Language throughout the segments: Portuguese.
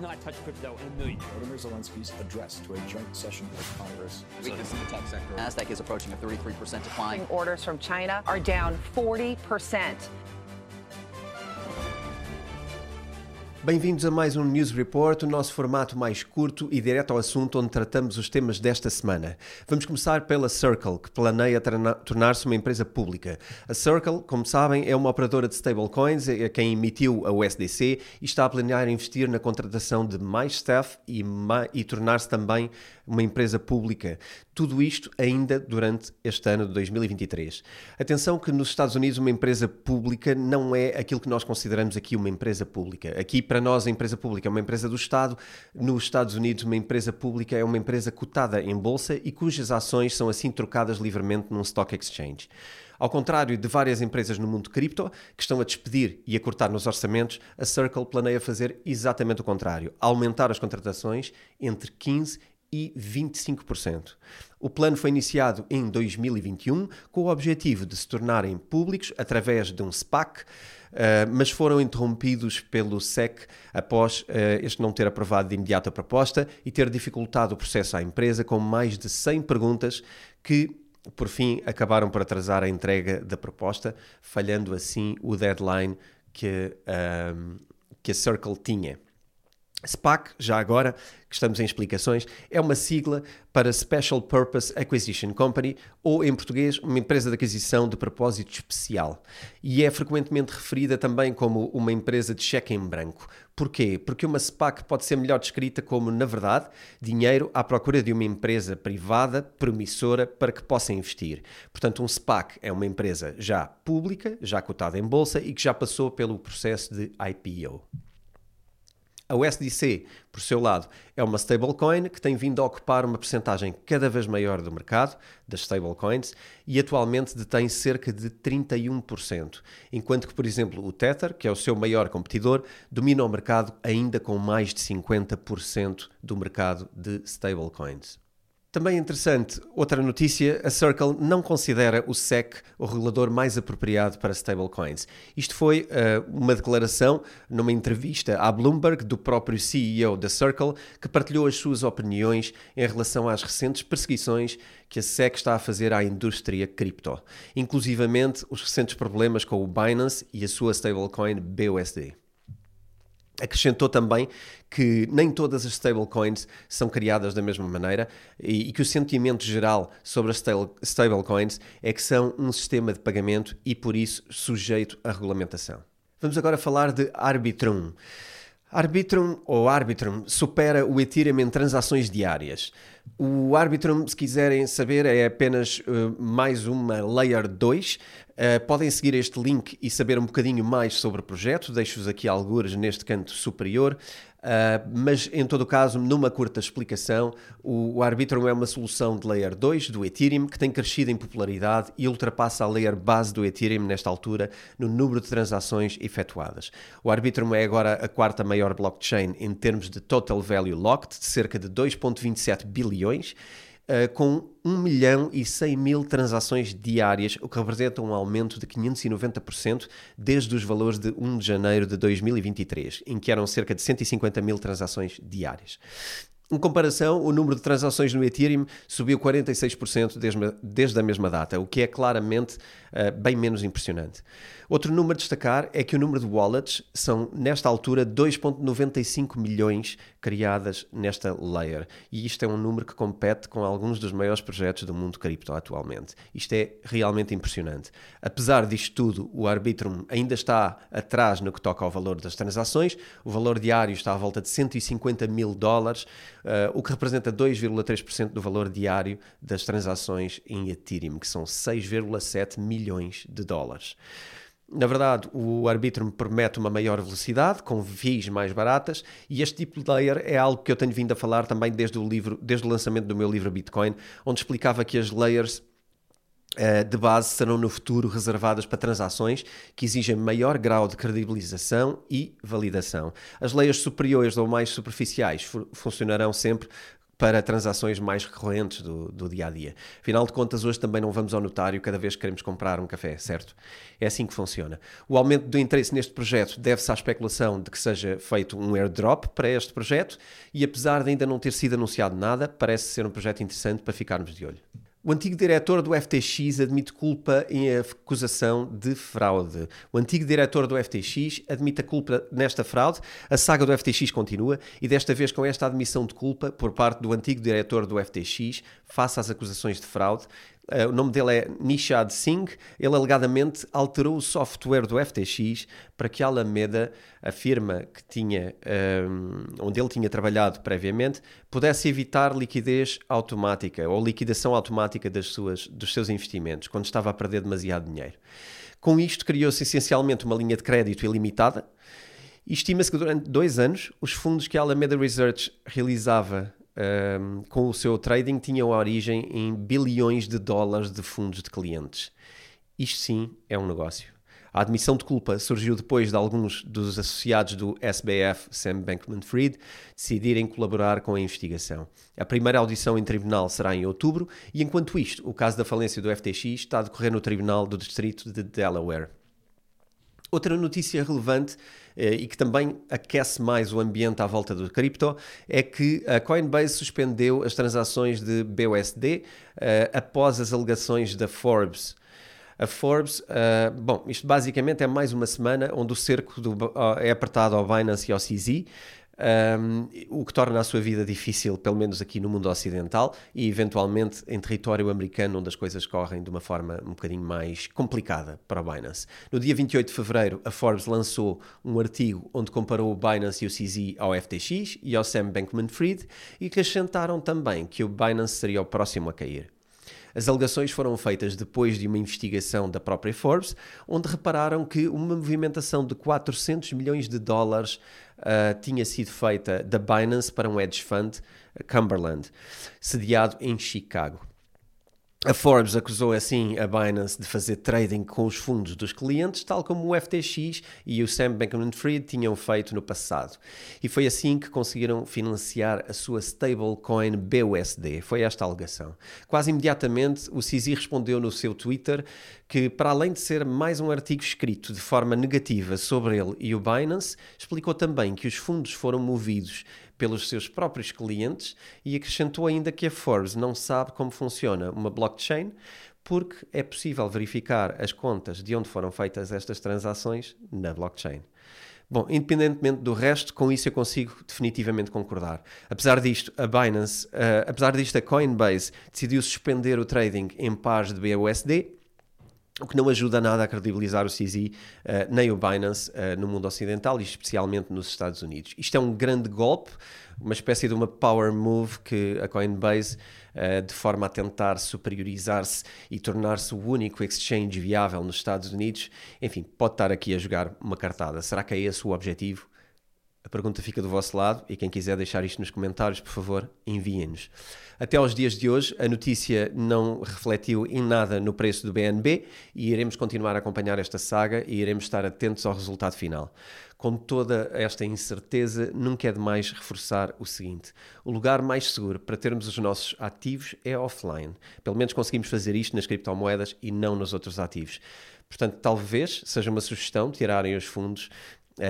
not touch crypto in a million years. Volodymyr Zelensky's address to a joint session of Congress. Weakness in the tech sector. NASDAQ is approaching a 33% decline. Orders from China are down 40%. Bem-vindos a mais um News Report, o nosso formato mais curto e direto ao assunto onde tratamos os temas desta semana. Vamos começar pela Circle, que planeia tornar-se uma empresa pública. A Circle, como sabem, é uma operadora de stablecoins, é quem emitiu a USDC e está a planear investir na contratação de mais staff e, e tornar-se também uma empresa pública. Tudo isto ainda durante este ano de 2023. Atenção que nos Estados Unidos uma empresa pública não é aquilo que nós consideramos aqui uma empresa pública. Aqui para nós a empresa pública é uma empresa do Estado, nos Estados Unidos uma empresa pública é uma empresa cotada em bolsa e cujas ações são assim trocadas livremente num stock exchange. Ao contrário de várias empresas no mundo cripto que estão a despedir e a cortar nos orçamentos, a Circle planeia fazer exatamente o contrário, aumentar as contratações entre 15 e 25%. O plano foi iniciado em 2021 com o objetivo de se tornarem públicos através de um SPAC, uh, mas foram interrompidos pelo SEC após uh, este não ter aprovado de imediato a proposta e ter dificultado o processo à empresa com mais de 100 perguntas que por fim acabaram por atrasar a entrega da proposta, falhando assim o deadline que, uh, que a Circle tinha. SPAC, já agora que estamos em explicações, é uma sigla para Special Purpose Acquisition Company, ou em português, uma empresa de aquisição de propósito especial. E é frequentemente referida também como uma empresa de cheque em branco. Porquê? Porque uma SPAC pode ser melhor descrita como, na verdade, dinheiro à procura de uma empresa privada promissora para que possa investir. Portanto, um SPAC é uma empresa já pública, já cotada em bolsa e que já passou pelo processo de IPO. A USDC, por seu lado, é uma stablecoin que tem vindo a ocupar uma percentagem cada vez maior do mercado das stablecoins e atualmente detém cerca de 31%, enquanto que, por exemplo, o Tether, que é o seu maior competidor, domina o mercado ainda com mais de 50% do mercado de stablecoins. Também interessante, outra notícia, a Circle não considera o SEC o regulador mais apropriado para stablecoins. Isto foi uh, uma declaração numa entrevista à Bloomberg do próprio CEO da Circle, que partilhou as suas opiniões em relação às recentes perseguições que a SEC está a fazer à indústria cripto, inclusivamente os recentes problemas com o Binance e a sua stablecoin BUSD. Acrescentou também que nem todas as stablecoins são criadas da mesma maneira e, e que o sentimento geral sobre as stablecoins é que são um sistema de pagamento e, por isso, sujeito à regulamentação. Vamos agora falar de Arbitrum. Arbitrum ou Arbitrum supera o Ethereum em transações diárias. O Arbitrum, se quiserem saber, é apenas uh, mais uma Layer 2. Uh, podem seguir este link e saber um bocadinho mais sobre o projeto. Deixo-vos aqui algures neste canto superior. Uh, mas, em todo caso, numa curta explicação, o, o Arbitrum é uma solução de Layer 2 do Ethereum que tem crescido em popularidade e ultrapassa a layer base do Ethereum nesta altura no número de transações efetuadas. O Arbitrum é agora a quarta maior blockchain em termos de total value locked, de cerca de 2,27 bilhões uh, com 1 milhão e 100 mil transações diárias, o que representa um aumento de 590% desde os valores de 1 de janeiro de 2023, em que eram cerca de 150 mil transações diárias. Em comparação, o número de transações no Ethereum subiu 46% desde, a mesma data, o que é claramente uh, bem menos impressionante. Outro número a destacar é que o número de wallets são, nesta altura, 2,95 milhões criadas nesta layer. E isto é um número que compete com alguns dos maiores projetos do mundo cripto atualmente. Isto é realmente impressionante. Apesar disto tudo, o Arbitrum ainda está atrás no que toca ao valor das transações. O valor diário está à volta de 150 mil dólares, uh, o que representa 2,3% do valor diário das transações em Ethereum, que são 6,7 milhões de dólares. Na verdade, o Arbitrum promete uma maior velocidade, com fees mais baratas, e este tipo de layer é algo que eu tenho vindo a falar também desde o, livro, desde o lançamento do meu livro Bitcoin, onde explicava que as layers de base serão no futuro reservadas para transações que exigem maior grau de credibilização e validação. As layers superiores ou mais superficiais funcionarão sempre para transações mais recorrentes do, do dia a dia. Afinal de contas, hoje também não vamos ao notário cada vez que queremos comprar um café, certo? É assim que funciona. O aumento do interesse neste projeto deve-se à especulação de que seja feito um airdrop para este projeto e, apesar de ainda não ter sido anunciado nada, parece ser um projeto interessante para ficarmos de olho. O antigo diretor do FTX admite culpa em acusação de fraude. O antigo diretor do FTX admite a culpa nesta fraude. A saga do FTX continua e desta vez com esta admissão de culpa por parte do antigo diretor do FTX face às acusações de fraude. Uh, o nome dele é Nishad Singh. Ele alegadamente alterou o software do FTX para que a Alameda, a firma que tinha, um, onde ele tinha trabalhado previamente, pudesse evitar liquidez automática ou liquidação automática das suas, dos seus investimentos quando estava a perder demasiado dinheiro. Com isto, criou-se essencialmente uma linha de crédito ilimitada. Estima-se que durante dois anos os fundos que a Alameda Research realizava um, com o seu trading tinham origem em bilhões de dólares de fundos de clientes. Isto sim é um negócio. A admissão de culpa surgiu depois de alguns dos associados do SBF, Sam Bankman-Fried, decidirem colaborar com a investigação. A primeira audição em tribunal será em outubro e, enquanto isto, o caso da falência do FTX está a decorrer no Tribunal do Distrito de Delaware. Outra notícia relevante eh, e que também aquece mais o ambiente à volta do cripto é que a Coinbase suspendeu as transações de BUSD eh, após as alegações da Forbes. A Forbes, uh, bom, isto basicamente é mais uma semana onde o cerco do, uh, é apertado ao Binance e ao CZ, um, o que torna a sua vida difícil, pelo menos aqui no mundo ocidental e eventualmente em território americano, onde as coisas correm de uma forma um bocadinho mais complicada para o Binance. No dia 28 de fevereiro, a Forbes lançou um artigo onde comparou o Binance e o CZ ao FTX e ao Sam Bankman-Fried e que acrescentaram também que o Binance seria o próximo a cair. As alegações foram feitas depois de uma investigação da própria Forbes, onde repararam que uma movimentação de 400 milhões de dólares uh, tinha sido feita da Binance para um hedge fund, Cumberland, sediado em Chicago. A Forbes acusou assim a Binance de fazer trading com os fundos dos clientes, tal como o FTX e o Sam Bankman-Fried tinham feito no passado. E foi assim que conseguiram financiar a sua stablecoin BUSD. Foi esta a alegação. Quase imediatamente, o CZ respondeu no seu Twitter que, para além de ser mais um artigo escrito de forma negativa sobre ele e o Binance, explicou também que os fundos foram movidos pelos seus próprios clientes e acrescentou ainda que a Forbes não sabe como funciona uma blockchain porque é possível verificar as contas de onde foram feitas estas transações na blockchain. Bom, independentemente do resto, com isso eu consigo definitivamente concordar. Apesar disto, a Binance, uh, apesar disto, a Coinbase decidiu suspender o trading em pares de BUSD o que não ajuda nada a credibilizar o CZ uh, nem o Binance uh, no mundo ocidental e especialmente nos Estados Unidos. Isto é um grande golpe, uma espécie de uma power move que a Coinbase, uh, de forma a tentar superiorizar-se e tornar-se o único exchange viável nos Estados Unidos, enfim, pode estar aqui a jogar uma cartada. Será que é esse o objetivo? A pergunta fica do vosso lado e quem quiser deixar isto nos comentários, por favor, enviem-nos. Até aos dias de hoje, a notícia não refletiu em nada no preço do BNB e iremos continuar a acompanhar esta saga e iremos estar atentos ao resultado final. Com toda esta incerteza, nunca é demais reforçar o seguinte: o lugar mais seguro para termos os nossos ativos é offline. Pelo menos conseguimos fazer isto nas criptomoedas e não nos outros ativos. Portanto, talvez seja uma sugestão tirarem os fundos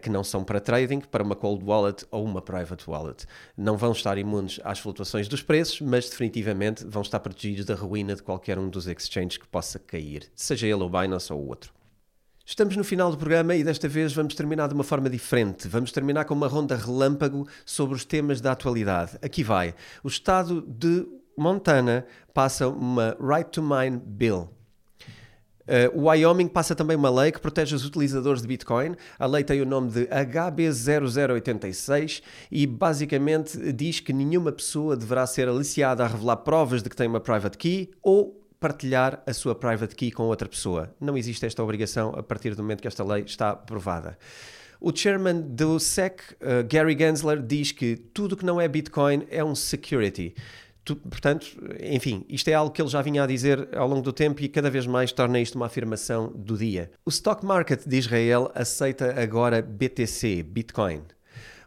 que não são para trading, para uma cold wallet ou uma private wallet. Não vão estar imunes às flutuações dos preços, mas definitivamente vão estar protegidos da ruína de qualquer um dos exchanges que possa cair, seja ele o Binance ou o outro. Estamos no final do programa e desta vez vamos terminar de uma forma diferente. Vamos terminar com uma ronda relâmpago sobre os temas da atualidade. Aqui vai. O estado de Montana passa uma Right to Mine Bill. Uh, o Wyoming passa também uma lei que protege os utilizadores de Bitcoin. A lei tem o nome de HB0086 e basicamente diz que nenhuma pessoa deverá ser aliciada a revelar provas de que tem uma private key ou partilhar a sua private key com outra pessoa. Não existe esta obrigação a partir do momento que esta lei está aprovada. O chairman do SEC, uh, Gary Gensler, diz que tudo que não é Bitcoin é um security. Tu, portanto, enfim, isto é algo que ele já vinha a dizer ao longo do tempo e cada vez mais torna isto uma afirmação do dia. O stock market de Israel aceita agora BTC, Bitcoin.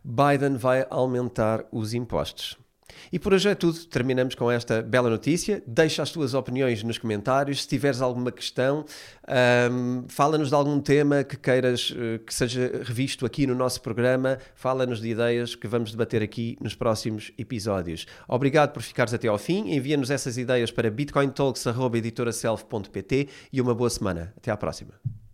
Biden vai aumentar os impostos. E por hoje é tudo. Terminamos com esta bela notícia. Deixa as tuas opiniões nos comentários. Se tiveres alguma questão, um, fala-nos de algum tema que queiras uh, que seja revisto aqui no nosso programa. Fala-nos de ideias que vamos debater aqui nos próximos episódios. Obrigado por ficares até ao fim. Envia-nos essas ideias para bitcointalks.editoraself.pt e uma boa semana. Até à próxima.